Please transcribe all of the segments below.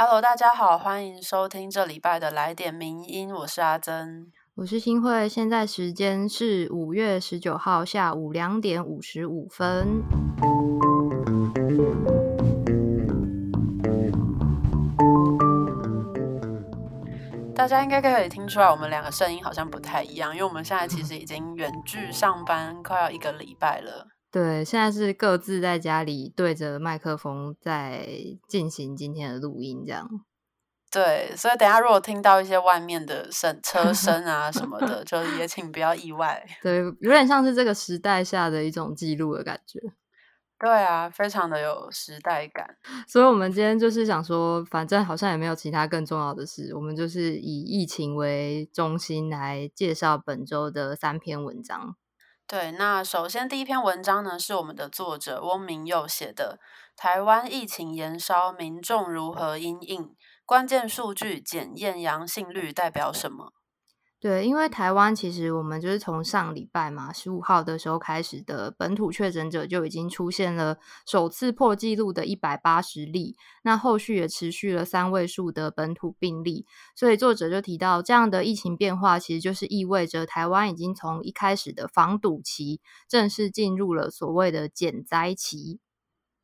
Hello，大家好，欢迎收听这礼拜的来点名音，我是阿珍，我是新慧，现在时间是五月十九号下午两点五十五分。大家应该可以听出来，我们两个声音好像不太一样，因为我们现在其实已经远距上班快要一个礼拜了。对，现在是各自在家里对着麦克风在进行今天的录音，这样。对，所以等下如果听到一些外面的声、车 声啊什么的，就也请不要意外。对，有点像是这个时代下的一种记录的感觉。对啊，非常的有时代感。所以，我们今天就是想说，反正好像也没有其他更重要的事，我们就是以疫情为中心来介绍本周的三篇文章。对，那首先第一篇文章呢，是我们的作者翁明佑写的《台湾疫情延烧，民众如何因应？关键数据检验阳性率代表什么？》对，因为台湾其实我们就是从上礼拜嘛，十五号的时候开始的本土确诊者就已经出现了首次破纪录的一百八十例，那后续也持续了三位数的本土病例，所以作者就提到，这样的疫情变化其实就是意味着台湾已经从一开始的防堵期，正式进入了所谓的减灾期。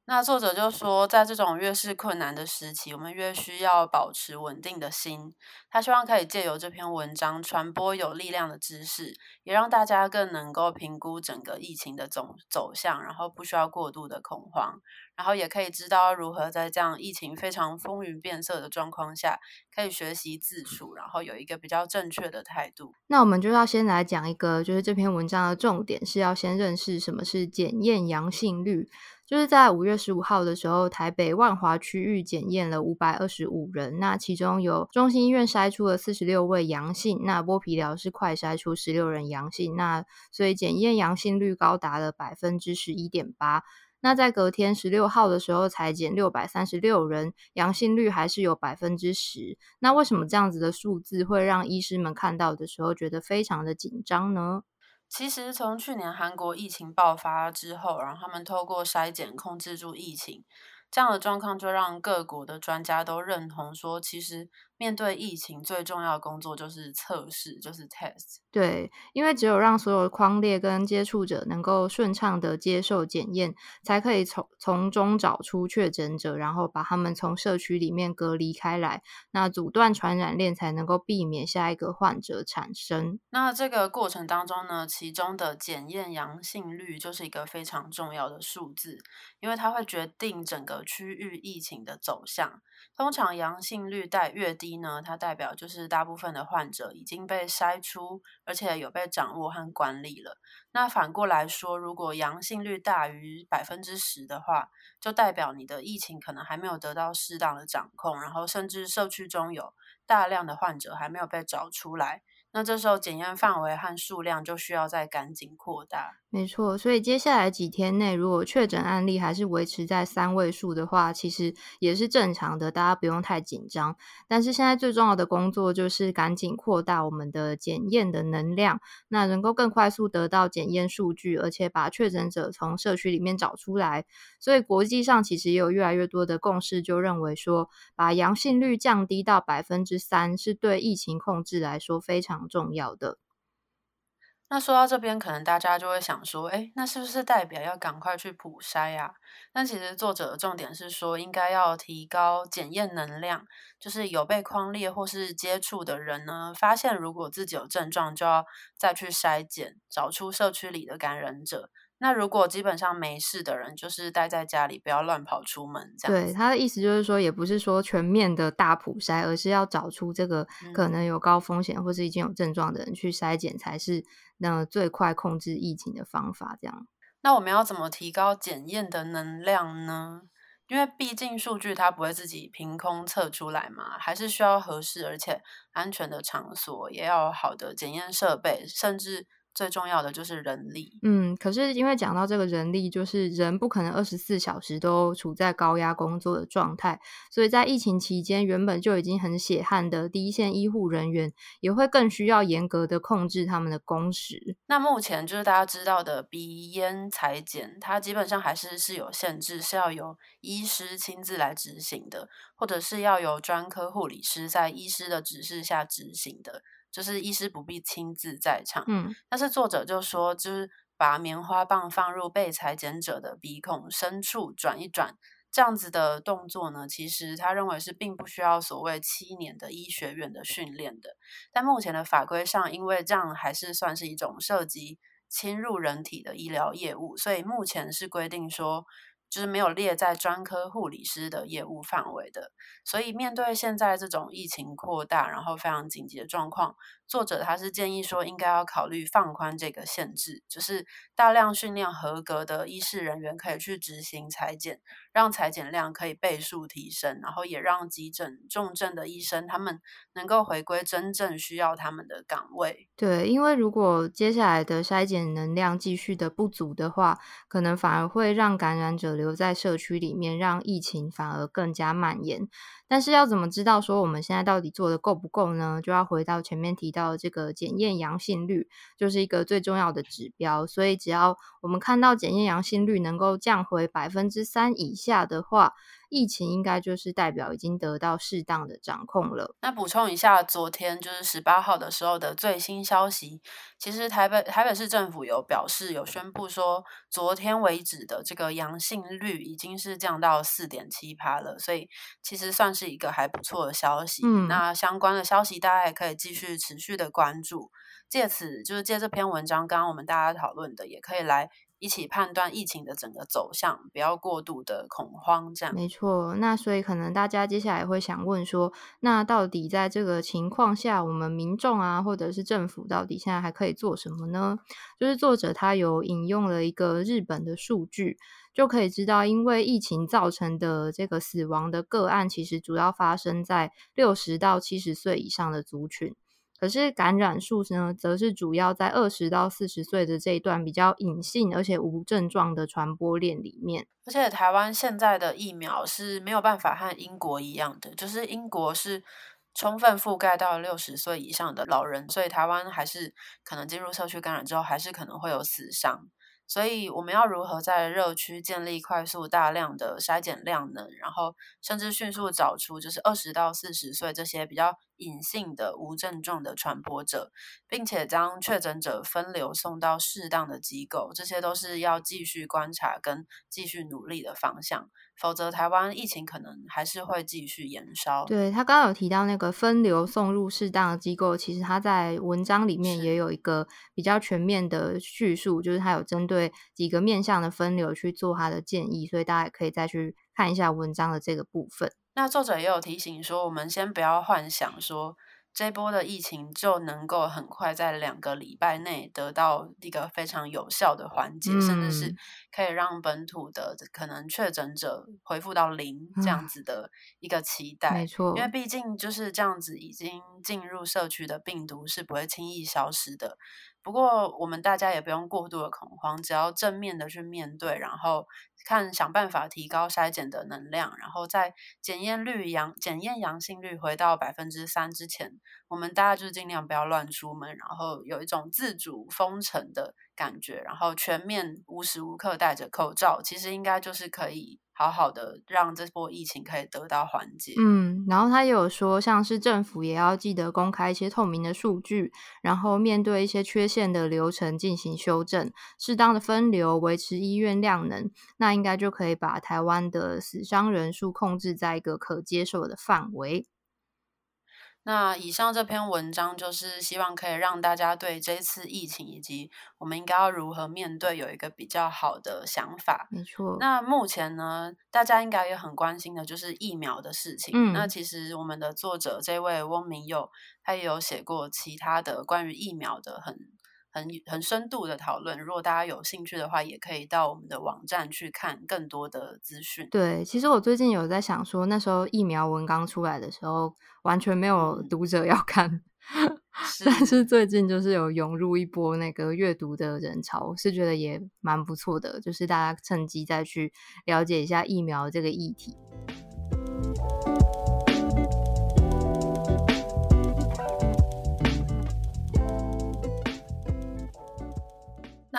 那作者就说，在这种越是困难的时期，我们越需要保持稳定的心。他希望可以借由这篇文章传播有力量的知识，也让大家更能够评估整个疫情的总走向，然后不需要过度的恐慌，然后也可以知道如何在这样疫情非常风云变色的状况下，可以学习自处，然后有一个比较正确的态度。那我们就要先来讲一个，就是这篇文章的重点是要先认识什么是检验阳性率。就是在五月十五号的时候，台北万华区域检验了五百二十五人，那其中有中心医院筛出了四十六位阳性，那剥皮疗是快筛出十六人阳性，那所以检验阳性率高达了百分之十一点八。那在隔天十六号的时候，裁减六百三十六人，阳性率还是有百分之十。那为什么这样子的数字会让医师们看到的时候觉得非常的紧张呢？其实从去年韩国疫情爆发之后，然后他们透过筛检控制住疫情，这样的状况就让各国的专家都认同说，其实。面对疫情，最重要的工作就是测试，就是 test。对，因为只有让所有框列跟接触者能够顺畅的接受检验，才可以从从中找出确诊者，然后把他们从社区里面隔离开来，那阻断传染链，才能够避免下一个患者产生。那这个过程当中呢，其中的检验阳性率就是一个非常重要的数字，因为它会决定整个区域疫情的走向。通常阳性率带越低呢，它代表就是大部分的患者已经被筛出，而且有被掌握和管理了。那反过来说，如果阳性率大于百分之十的话，就代表你的疫情可能还没有得到适当的掌控，然后甚至社区中有大量的患者还没有被找出来。那这时候检验范围和数量就需要再赶紧扩大。没错，所以接下来几天内，如果确诊案例还是维持在三位数的话，其实也是正常的，大家不用太紧张。但是现在最重要的工作就是赶紧扩大我们的检验的能量，那能够更快速得到检验数据，而且把确诊者从社区里面找出来。所以国际上其实也有越来越多的共识，就认为说，把阳性率降低到百分之三，是对疫情控制来说非常重要的。那说到这边，可能大家就会想说，哎，那是不是代表要赶快去普筛呀？那其实作者的重点是说，应该要提高检验能量，就是有被框列或是接触的人呢，发现如果自己有症状，就要再去筛检，找出社区里的感染者。那如果基本上没事的人，就是待在家里，不要乱跑出门。这样，对他的意思就是说，也不是说全面的大普筛，而是要找出这个可能有高风险或是已经有症状的人去筛检，才是那最快控制疫情的方法。这样，那我们要怎么提高检验的能量呢？因为毕竟数据它不会自己凭空测出来嘛，还是需要合适而且安全的场所，也要好的检验设备，甚至。最重要的就是人力。嗯，可是因为讲到这个人力，就是人不可能二十四小时都处在高压工作的状态，所以在疫情期间，原本就已经很血汗的第一线医护人员，也会更需要严格的控制他们的工时。那目前就是大家知道的鼻咽裁剪，它基本上还是是有限制，是要由医师亲自来执行的，或者是要由专科护理师在医师的指示下执行的。就是医师不必亲自在场，嗯，但是作者就说，就是把棉花棒放入被裁剪者的鼻孔深处转一转，这样子的动作呢，其实他认为是并不需要所谓七年的医学院的训练的。但目前的法规上，因为这样还是算是一种涉及侵入人体的医疗业务，所以目前是规定说。就是没有列在专科护理师的业务范围的，所以面对现在这种疫情扩大，然后非常紧急的状况，作者他是建议说，应该要考虑放宽这个限制，就是大量训练合格的医师人员可以去执行裁剪，让裁剪量可以倍数提升，然后也让急诊重症的医生他们能够回归真正需要他们的岗位。对，因为如果接下来的筛检能量继续的不足的话，可能反而会让感染者留在社区里面，让疫情反而更加蔓延。但是要怎么知道说我们现在到底做的够不够呢？就要回到前面提到的这个检验阳性率，就是一个最重要的指标。所以只要我们看到检验阳性率能够降回百分之三以下的话，疫情应该就是代表已经得到适当的掌控了。那补充一下，昨天就是十八号的时候的最新消息，其实台北台北市政府有表示，有宣布说，昨天为止的这个阳性率已经是降到四点七趴了，所以其实算是一个还不错的消息。嗯，那相关的消息大家也可以继续持续的关注，借此就是借这篇文章，刚刚我们大家讨论的，也可以来。一起判断疫情的整个走向，不要过度的恐慌。这样没错。那所以可能大家接下来会想问说，那到底在这个情况下，我们民众啊，或者是政府，到底现在还可以做什么呢？就是作者他有引用了一个日本的数据，就可以知道，因为疫情造成的这个死亡的个案，其实主要发生在六十到七十岁以上的族群。可是感染数呢，则是主要在二十到四十岁的这一段比较隐性而且无症状的传播链里面。而且台湾现在的疫苗是没有办法和英国一样的，就是英国是充分覆盖到六十岁以上的老人，所以台湾还是可能进入社区感染之后，还是可能会有死伤。所以我们要如何在热区建立快速大量的筛检量能，然后甚至迅速找出就是二十到四十岁这些比较隐性的无症状的传播者，并且将确诊者分流送到适当的机构，这些都是要继续观察跟继续努力的方向。否则，台湾疫情可能还是会继续延烧。对他刚刚有提到那个分流送入适当的机构，其实他在文章里面也有一个比较全面的叙述，就是他有针对几个面向的分流去做他的建议，所以大家也可以再去看一下文章的这个部分。那作者也有提醒说，我们先不要幻想说。这波的疫情就能够很快在两个礼拜内得到一个非常有效的缓解，甚至是可以让本土的可能确诊者恢复到零这样子的一个期待。没错，因为毕竟就是这样子，已经进入社区的病毒是不会轻易消失的。不过，我们大家也不用过度的恐慌，只要正面的去面对，然后看想办法提高筛检的能量，然后在检验率阳检验阳性率回到百分之三之前，我们大家就尽量不要乱出门，然后有一种自主封城的感觉，然后全面无时无刻戴着口罩，其实应该就是可以。好好的让这波疫情可以得到缓解。嗯，然后他也有说，像是政府也要记得公开一些透明的数据，然后面对一些缺陷的流程进行修正，适当的分流，维持医院量能，那应该就可以把台湾的死伤人数控制在一个可接受的范围。那以上这篇文章就是希望可以让大家对这次疫情以及我们应该要如何面对有一个比较好的想法。没错。那目前呢，大家应该也很关心的就是疫苗的事情。嗯。那其实我们的作者这位翁明佑，他也有写过其他的关于疫苗的很。很很深度的讨论，如果大家有兴趣的话，也可以到我们的网站去看更多的资讯。对，其实我最近有在想说，那时候疫苗文刚出来的时候，完全没有读者要看。但是最近就是有涌入一波那个阅读的人潮，是觉得也蛮不错的，就是大家趁机再去了解一下疫苗这个议题。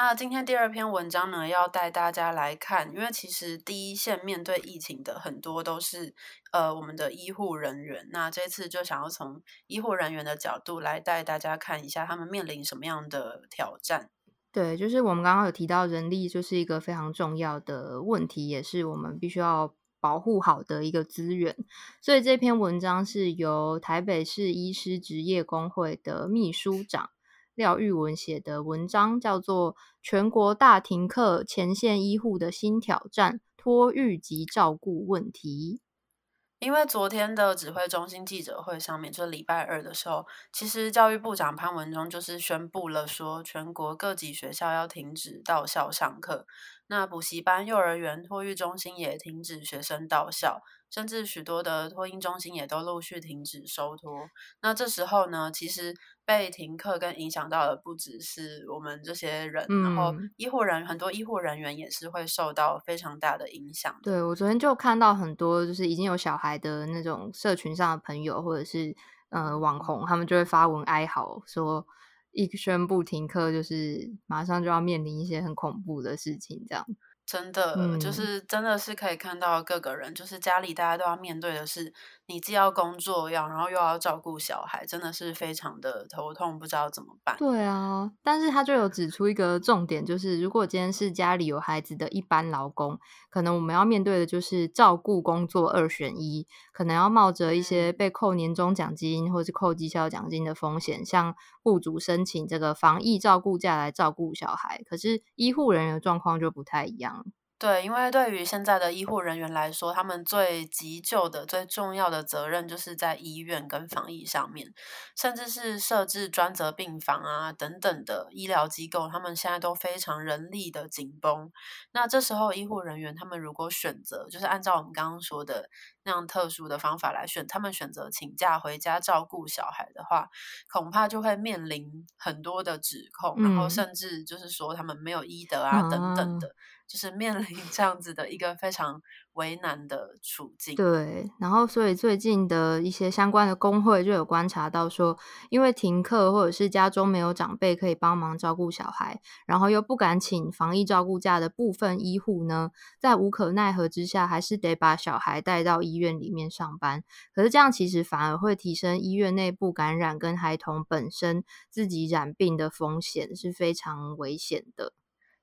那今天第二篇文章呢，要带大家来看，因为其实第一线面对疫情的很多都是呃我们的医护人员。那这次就想要从医护人员的角度来带大家看一下他们面临什么样的挑战。对，就是我们刚刚有提到人力就是一个非常重要的问题，也是我们必须要保护好的一个资源。所以这篇文章是由台北市医师职业工会的秘书长。廖玉文写的文章叫做《全国大停课，前线医护的新挑战：托育及照顾问题》。因为昨天的指挥中心记者会上面，就礼拜二的时候，其实教育部长潘文忠就是宣布了，说全国各级学校要停止到校上课。那补习班、幼儿园、托育中心也停止学生到校，甚至许多的托婴中心也都陆续停止收托。那这时候呢，其实被停课跟影响到的不只是我们这些人，然后医护人很多医护人员也是会受到非常大的影响。对我昨天就看到很多就是已经有小孩的那种社群上的朋友，或者是呃网红，他们就会发文哀嚎说。一宣布停课，就是马上就要面临一些很恐怖的事情，这样。真的，就是真的是可以看到各个人，就是家里大家都要面对的是。你既要工作要，然后又要照顾小孩，真的是非常的头痛，不知道怎么办。对啊，但是他就有指出一个重点，就是如果今天是家里有孩子的一般劳工，可能我们要面对的就是照顾工作二选一，可能要冒着一些被扣年终奖金或是扣绩效奖金的风险，向雇主申请这个防疫照顾假来照顾小孩。可是医护人员状况就不太一样。对，因为对于现在的医护人员来说，他们最急救的、最重要的责任就是在医院跟防疫上面，甚至是设置专责病房啊等等的医疗机构，他们现在都非常人力的紧绷。那这时候，医护人员他们如果选择，就是按照我们刚刚说的那样特殊的方法来选，他们选择请假回家照顾小孩的话，恐怕就会面临很多的指控，然后甚至就是说他们没有医德啊等等的。就是面临这样子的一个非常为难的处境。对，然后所以最近的一些相关的工会就有观察到说，因为停课或者是家中没有长辈可以帮忙照顾小孩，然后又不敢请防疫照顾假的部分医护呢，在无可奈何之下，还是得把小孩带到医医院里面上班。可是这样其实反而会提升医院内部感染跟孩童本身自己染病的风险，是非常危险的。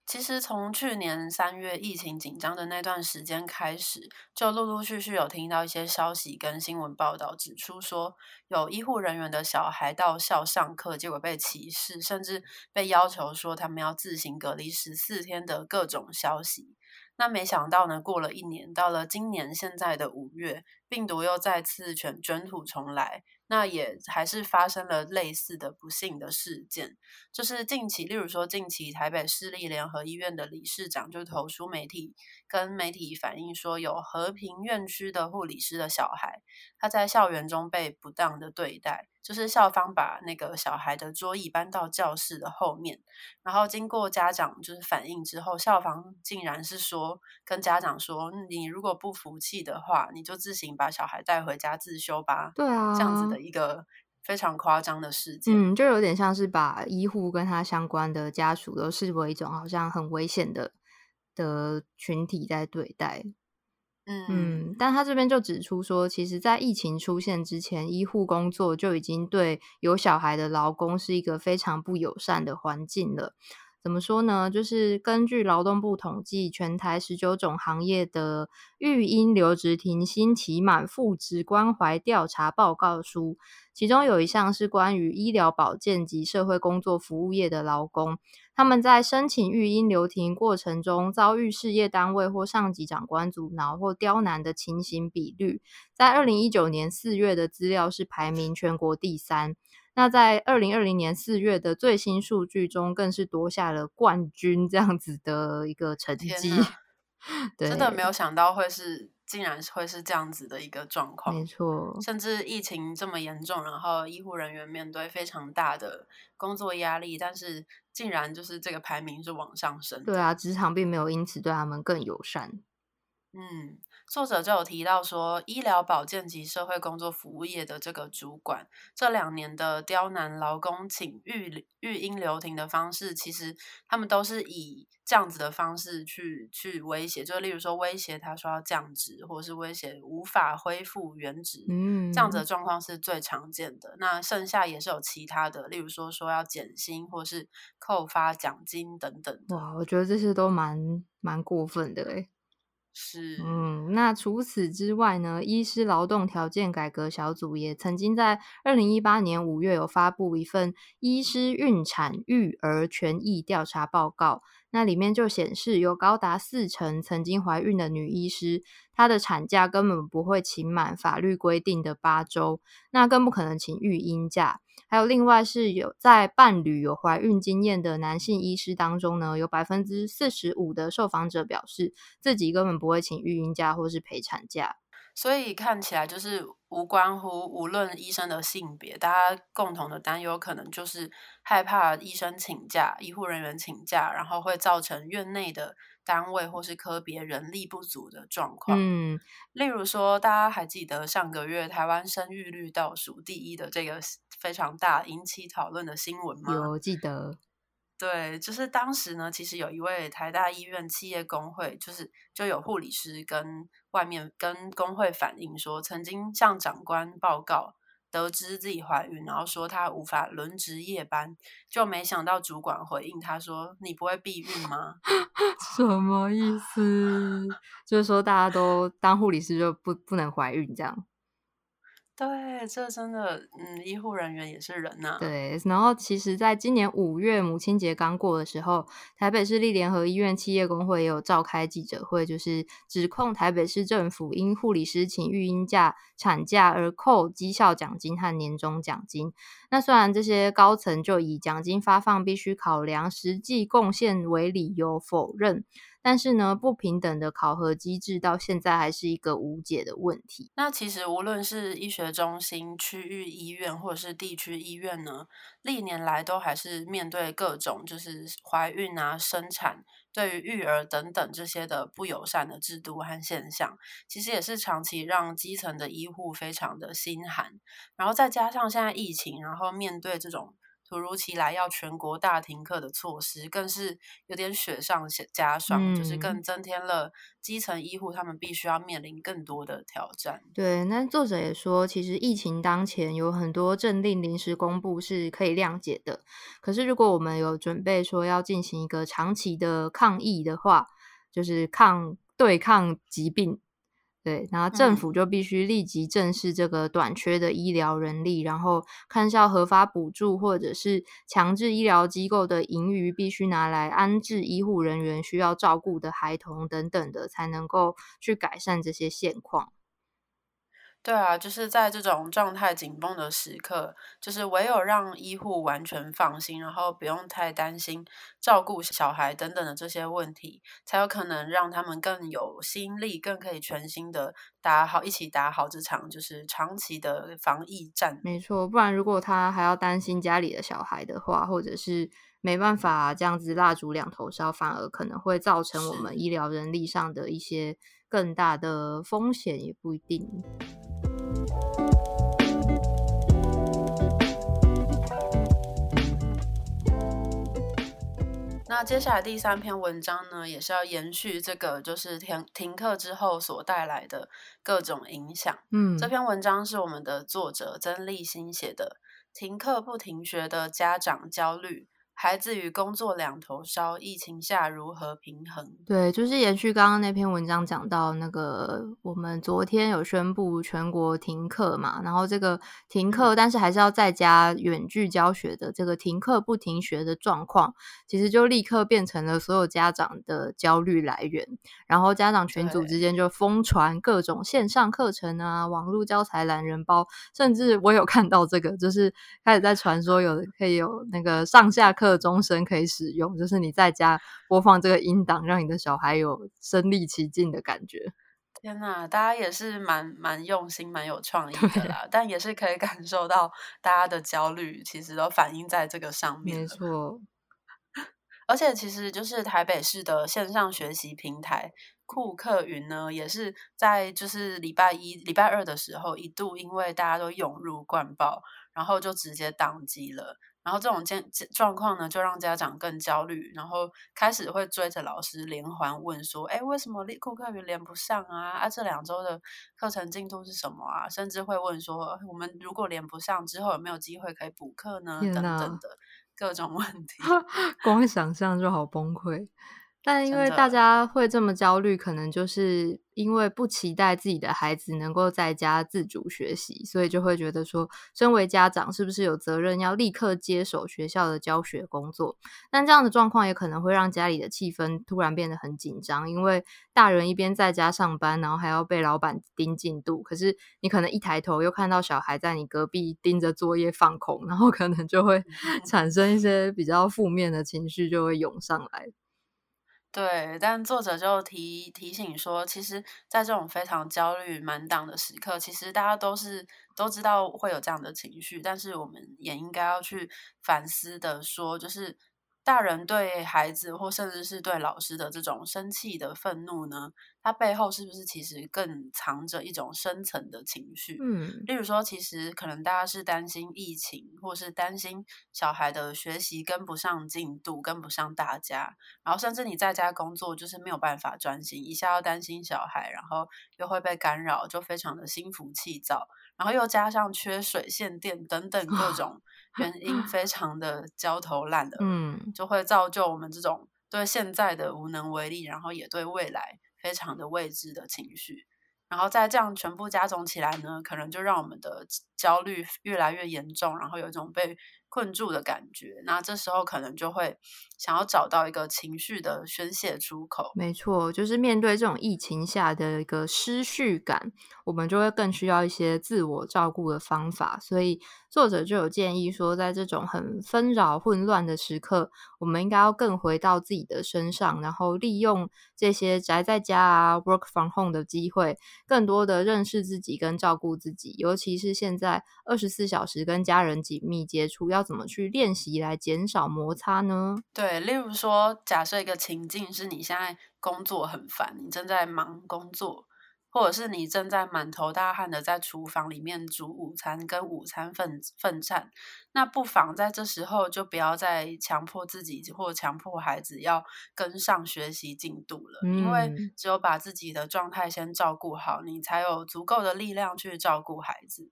其实从去年三月疫情紧张的那段时间开始，就陆陆续续有听到一些消息跟新闻报道，指出说有医护人员的小孩到校上课，结果被歧视，甚至被要求说他们要自行隔离十四天的各种消息。那没想到呢，过了一年，到了今年现在的五月，病毒又再次卷卷土重来。那也还是发生了类似的不幸的事件，就是近期，例如说近期台北市立联合医院的理事长就投书媒体，跟媒体反映说，有和平院区的护理师的小孩，他在校园中被不当的对待。就是校方把那个小孩的桌椅搬到教室的后面，然后经过家长就是反映之后，校方竟然是说跟家长说，你如果不服气的话，你就自行把小孩带回家自修吧。对啊，这样子的一个非常夸张的事件，嗯，就有点像是把医护跟他相关的家属都视为一种好像很危险的的群体在对待。嗯，但他这边就指出说，其实，在疫情出现之前，医护工作就已经对有小孩的劳工是一个非常不友善的环境了。怎么说呢？就是根据劳动部统计，全台十九种行业的育婴留职停薪期满复职关怀调查报告书，其中有一项是关于医疗保健及社会工作服务业的劳工，他们在申请育婴留停过程中遭遇事业单位或上级长官阻挠或刁难的情形比率，在二零一九年四月的资料是排名全国第三。那在二零二零年四月的最新数据中，更是夺下了冠军这样子的一个成绩。真的没有想到会是竟然会是这样子的一个状况。没错，甚至疫情这么严重，然后医护人员面对非常大的工作压力，但是竟然就是这个排名是往上升。对啊，职场并没有因此对他们更友善。嗯。作者就有提到说，医疗保健及社会工作服务业的这个主管，这两年的刁难劳工请育育婴留停的方式，其实他们都是以这样子的方式去去威胁，就例如说威胁他说要降职，或者是威胁无法恢复原职，嗯，这样子的状况是最常见的。那剩下也是有其他的，例如说说要减薪，或是扣发奖金等等。哇，我觉得这些都蛮蛮过分的诶是，嗯，那除此之外呢？医师劳动条件改革小组也曾经在二零一八年五月有发布一份医师孕产育儿权益调查报告。那里面就显示，有高达四成曾经怀孕的女医师，她的产假根本不会请满法律规定的八周，那更不可能请育婴假。还有另外是有在伴侣有怀孕经验的男性医师当中呢，有百分之四十五的受访者表示自己根本不会请育婴假或是陪产假。所以看起来就是无关乎无论医生的性别，大家共同的担忧可能就是害怕医生请假、医护人员请假，然后会造成院内的单位或是科别人力不足的状况。嗯，例如说，大家还记得上个月台湾生育率倒数第一的这个非常大引起讨论的新闻吗？有记得。对，就是当时呢，其实有一位台大医院企业工会，就是就有护理师跟外面跟工会反映说，曾经向长官报告得知自己怀孕，然后说她无法轮值夜班，就没想到主管回应他说：“你不会避孕吗？” 什么意思？就是说大家都当护理师就不不能怀孕这样？对，这真的，嗯，医护人员也是人呐。对，然后其实，在今年五月母亲节刚过的时候，台北市立联合医院企业工会也有召开记者会，就是指控台北市政府因护理师请育婴假、产假而扣绩效奖金和年终奖金。那虽然这些高层就以奖金发放必须考量实际贡献为理由否认。但是呢，不平等的考核机制到现在还是一个无解的问题。那其实无论是医学中心、区域医院或者是地区医院呢，历年来都还是面对各种就是怀孕啊、生产、对于育儿等等这些的不友善的制度和现象，其实也是长期让基层的医护非常的心寒。然后再加上现在疫情，然后面对这种。突如其来要全国大停课的措施，更是有点雪上加霜，就是更增添了基层医护他们必须要面临更多的挑战。对，那作者也说，其实疫情当前有很多政令临时公布是可以谅解的，可是如果我们有准备说要进行一个长期的抗疫的话，就是抗对抗疾病。对，然后政府就必须立即正视这个短缺的医疗人力，然后看是要合法补助，或者是强制医疗机构的盈余必须拿来安置医护人员需要照顾的孩童等等的，才能够去改善这些现况。对啊，就是在这种状态紧绷的时刻，就是唯有让医护完全放心，然后不用太担心照顾小孩等等的这些问题，才有可能让他们更有心力，更可以全心的打好，一起打好这场就是长期的防疫战。没错，不然如果他还要担心家里的小孩的话，或者是没办法这样子蜡烛两头烧，反而可能会造成我们医疗人力上的一些更大的风险，也不一定。那接下来第三篇文章呢，也是要延续这个，就是停停课之后所带来的各种影响。嗯，这篇文章是我们的作者曾立新写的，《停课不停学的家长焦虑》。孩子与工作两头烧，疫情下如何平衡？对，就是延续刚刚那篇文章讲到那个，我们昨天有宣布全国停课嘛，然后这个停课，但是还是要在家远距教学的这个停课不停学的状况，其实就立刻变成了所有家长的焦虑来源。然后家长群组之间就疯传各种线上课程啊，网络教材懒人包，甚至我有看到这个，就是开始在传说有可以有那个上下课。终身可以使用，就是你在家播放这个音档，让你的小孩有身临其境的感觉。天呐，大家也是蛮蛮用心、蛮有创意的啦，但也是可以感受到大家的焦虑，其实都反映在这个上面。没错，而且其实就是台北市的线上学习平台库克云呢，也是在就是礼拜一、礼拜二的时候，一度因为大家都涌入灌爆，然后就直接宕机了。然后这种状状况呢，就让家长更焦虑，然后开始会追着老师连环问说：“哎，为什么库克云连不上啊？啊，这两周的课程进度是什么啊？”甚至会问说：“我们如果连不上之后，有没有机会可以补课呢？”等等的各种问题，光想象就好崩溃。但因为大家会这么焦虑，可能就是因为不期待自己的孩子能够在家自主学习，所以就会觉得说，身为家长是不是有责任要立刻接手学校的教学工作？但这样的状况也可能会让家里的气氛突然变得很紧张，因为大人一边在家上班，然后还要被老板盯进度，可是你可能一抬头又看到小孩在你隔壁盯着作业放空，然后可能就会产生一些比较负面的情绪，就会涌上来。对，但作者就提提醒说，其实，在这种非常焦虑满档的时刻，其实大家都是都知道会有这样的情绪，但是我们也应该要去反思的说，就是。大人对孩子，或甚至是对老师的这种生气的愤怒呢，它背后是不是其实更藏着一种深层的情绪？嗯，例如说，其实可能大家是担心疫情，或是担心小孩的学习跟不上进度，跟不上大家，然后甚至你在家工作就是没有办法专心，一下要担心小孩，然后又会被干扰，就非常的心浮气躁。然后又加上缺水、限电等等各种原 因，非常的焦头烂额，嗯，就会造就我们这种对现在的无能为力，然后也对未来非常的未知的情绪。然后再这样全部加总起来呢，可能就让我们的焦虑越来越严重，然后有一种被。困住的感觉，那这时候可能就会想要找到一个情绪的宣泄出口。没错，就是面对这种疫情下的一个失序感，我们就会更需要一些自我照顾的方法。所以作者就有建议说，在这种很纷扰、混乱的时刻，我们应该要更回到自己的身上，然后利用这些宅在家啊、work from home 的机会，更多的认识自己跟照顾自己。尤其是现在二十四小时跟家人紧密接触，要怎么去练习来减少摩擦呢？对，例如说，假设一个情境是你现在工作很烦，你正在忙工作，或者是你正在满头大汗的在厨房里面煮午餐，跟午餐奋奋战，那不妨在这时候就不要再强迫自己或强迫孩子要跟上学习进度了，因为只有把自己的状态先照顾好，你才有足够的力量去照顾孩子。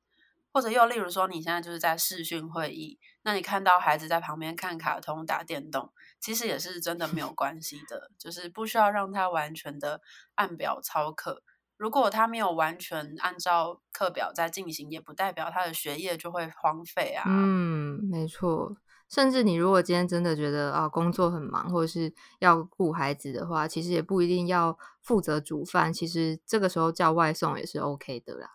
或者又例如说，你现在就是在视讯会议，那你看到孩子在旁边看卡通、打电动，其实也是真的没有关系的，就是不需要让他完全的按表操课。如果他没有完全按照课表在进行，也不代表他的学业就会荒废啊。嗯，没错。甚至你如果今天真的觉得啊工作很忙，或者是要顾孩子的话，其实也不一定要负责煮饭，其实这个时候叫外送也是 OK 的啦。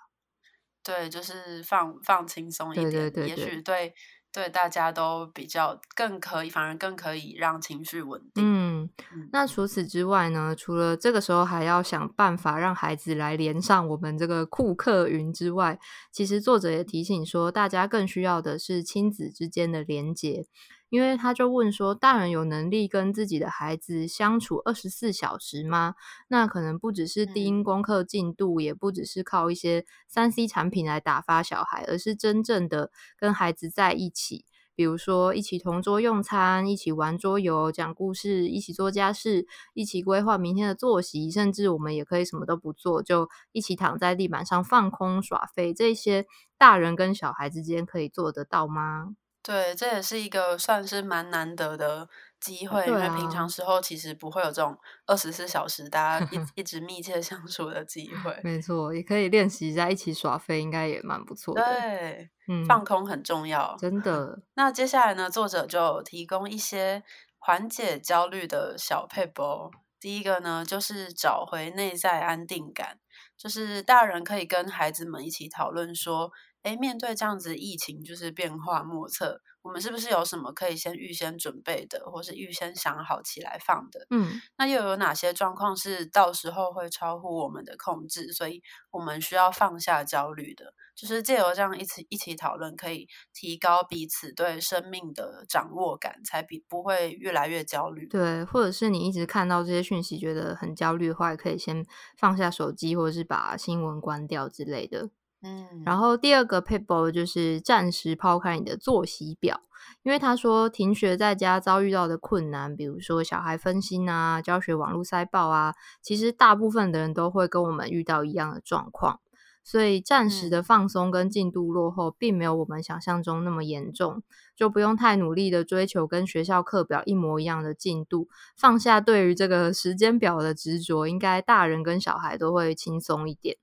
对，就是放放轻松一点，也许对对大家都比较更可以，反而更可以让情绪稳定。嗯，那除此之外呢？除了这个时候还要想办法让孩子来连上我们这个库克云之外，其实作者也提醒说，大家更需要的是亲子之间的连结。因为他就问说，大人有能力跟自己的孩子相处二十四小时吗？那可能不只是低音功课进度，也不只是靠一些三 C 产品来打发小孩，而是真正的跟孩子在一起，比如说一起同桌用餐，一起玩桌游、讲故事，一起做家事，一起规划明天的作息，甚至我们也可以什么都不做，就一起躺在地板上放空耍废。这些大人跟小孩之间可以做得到吗？对，这也是一个算是蛮难得的机会，因为平常时候其实不会有这种二十四小时大家一 一直密切相处的机会。没错，也可以练习在一起耍飞，应该也蛮不错的。对，嗯，放空很重要，真的。那接下来呢，作者就提供一些缓解焦虑的小配博。第一个呢，就是找回内在安定感。就是大人可以跟孩子们一起讨论说，诶，面对这样子疫情就是变化莫测，我们是不是有什么可以先预先准备的，或是预先想好起来放的？嗯，那又有哪些状况是到时候会超乎我们的控制，所以我们需要放下焦虑的？就是借由这样一起一起讨论，可以提高彼此对生命的掌握感，才比不会越来越焦虑。对，或者是你一直看到这些讯息觉得很焦虑的话，也可以先放下手机，或者是把新闻关掉之类的。嗯，然后第二个 paper 就是暂时抛开你的作息表，因为他说停学在家遭遇到的困难，比如说小孩分心啊、教学网络塞爆啊，其实大部分的人都会跟我们遇到一样的状况。所以暂时的放松跟进度落后，并没有我们想象中那么严重，就不用太努力的追求跟学校课表一模一样的进度，放下对于这个时间表的执着，应该大人跟小孩都会轻松一点。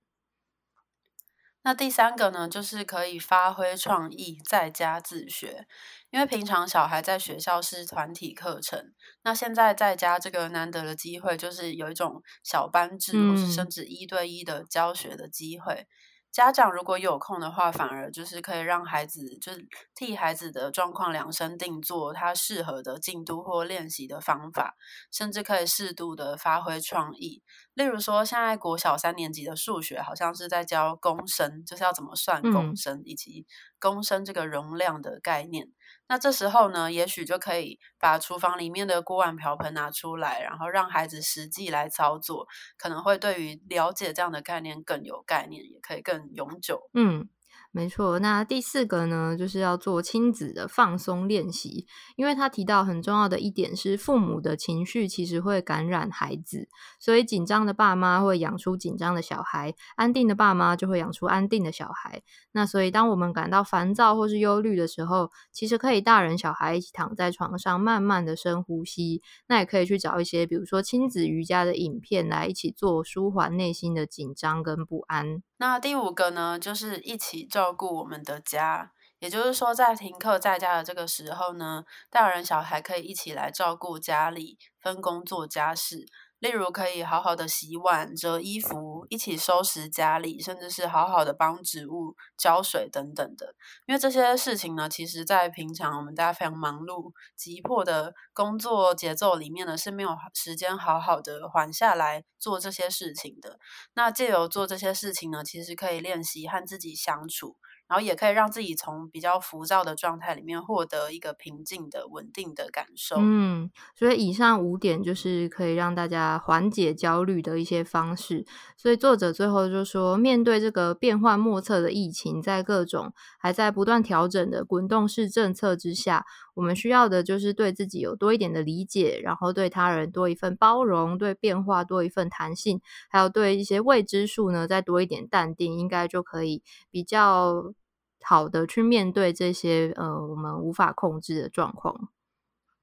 那第三个呢，就是可以发挥创意，在家自学。因为平常小孩在学校是团体课程，那现在在家这个难得的机会，就是有一种小班制，或是甚至一对一的教学的机会。家长如果有空的话，反而就是可以让孩子，就是替孩子的状况量身定做他适合的进度或练习的方法，甚至可以适度的发挥创意。例如说，现在国小三年级的数学好像是在教公升，就是要怎么算公升，以及公升这个容量的概念。那这时候呢，也许就可以把厨房里面的锅碗瓢盆拿出来，然后让孩子实际来操作，可能会对于了解这样的概念更有概念，也可以更永久。嗯。没错，那第四个呢，就是要做亲子的放松练习，因为他提到很重要的一点是，父母的情绪其实会感染孩子，所以紧张的爸妈会养出紧张的小孩，安定的爸妈就会养出安定的小孩。那所以，当我们感到烦躁或是忧虑的时候，其实可以大人小孩一起躺在床上，慢慢的深呼吸。那也可以去找一些，比如说亲子瑜伽的影片来一起做，舒缓内心的紧张跟不安。那第五个呢，就是一起照顾我们的家，也就是说，在停课在家的这个时候呢，大人小孩可以一起来照顾家里，分工做家事。例如，可以好好的洗碗、折衣服，一起收拾家里，甚至是好好的帮植物浇水等等的。因为这些事情呢，其实在平常我们大家非常忙碌、急迫的工作节奏里面呢，是没有时间好好的缓下来做这些事情的。那借由做这些事情呢，其实可以练习和自己相处。然后也可以让自己从比较浮躁的状态里面获得一个平静的、稳定的感受。嗯，所以以上五点就是可以让大家缓解焦虑的一些方式。所以作者最后就说，面对这个变幻莫测的疫情，在各种还在不断调整的滚动式政策之下，我们需要的就是对自己有多一点的理解，然后对他人多一份包容，对变化多一份弹性，还有对一些未知数呢再多一点淡定，应该就可以比较。好的，去面对这些呃我们无法控制的状况。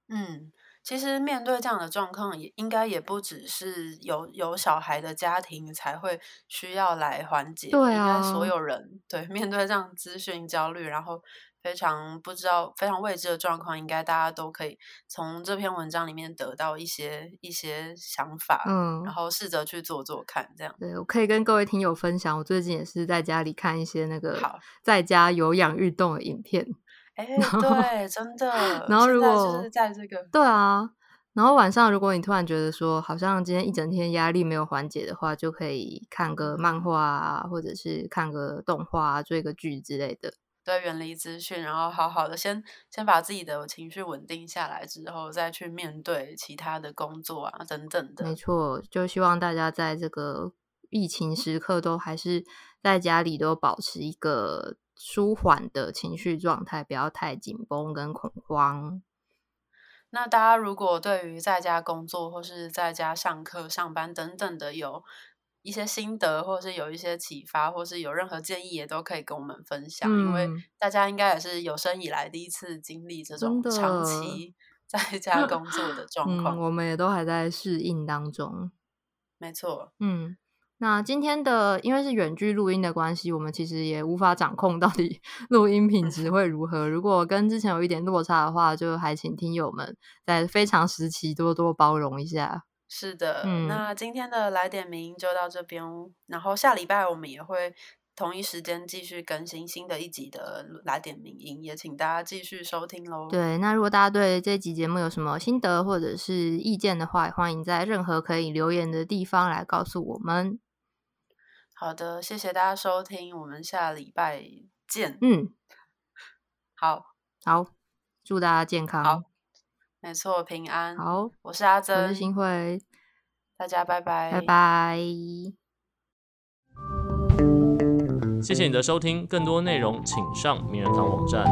嗯，其实面对这样的状况，也应该也不只是有有小孩的家庭才会需要来缓解。对啊，所有人对面对这样资讯焦虑，然后。非常不知道、非常未知的状况，应该大家都可以从这篇文章里面得到一些一些想法，嗯，然后试着去做做看，这样。对，我可以跟各位听友分享，我最近也是在家里看一些那个在家有氧运动的影片。哎，对，真的。然后如果就是在这个，对啊，然后晚上如果你突然觉得说，好像今天一整天压力没有缓解的话，就可以看个漫画啊，或者是看个动画、追个剧之类的。对，远离资讯，然后好好的先先把自己的情绪稳定下来之后，再去面对其他的工作啊等等的。没错，就希望大家在这个疫情时刻都还是在家里都保持一个舒缓的情绪状态，不要太紧绷跟恐慌。那大家如果对于在家工作或是在家上课、上班等等的有。一些心得，或者是有一些启发，或是有任何建议，也都可以跟我们分享。因为大家应该也是有生以来第一次经历这种长期 在家工作的状况，我们也都还在适应当中。没错，嗯，那今天的因为是远距录音的关系，我们其实也无法掌控到底 录音品质会如何。如果跟之前有一点落差的话，就还请听友们在非常时期多多包容一下。是的，嗯那今天的来点名就到这边哦，然后下礼拜我们也会同一时间继续更新新的一集的来点名音，也请大家继续收听喽。对，那如果大家对这集节目有什么心得或者是意见的话，也欢迎在任何可以留言的地方来告诉我们。好的，谢谢大家收听，我们下礼拜见。嗯，好，好，祝大家健康。好，没错，平安。好，我是阿我珍是，新辉，大家拜拜，拜拜。谢谢你的收听，更多内容请上名人堂网站。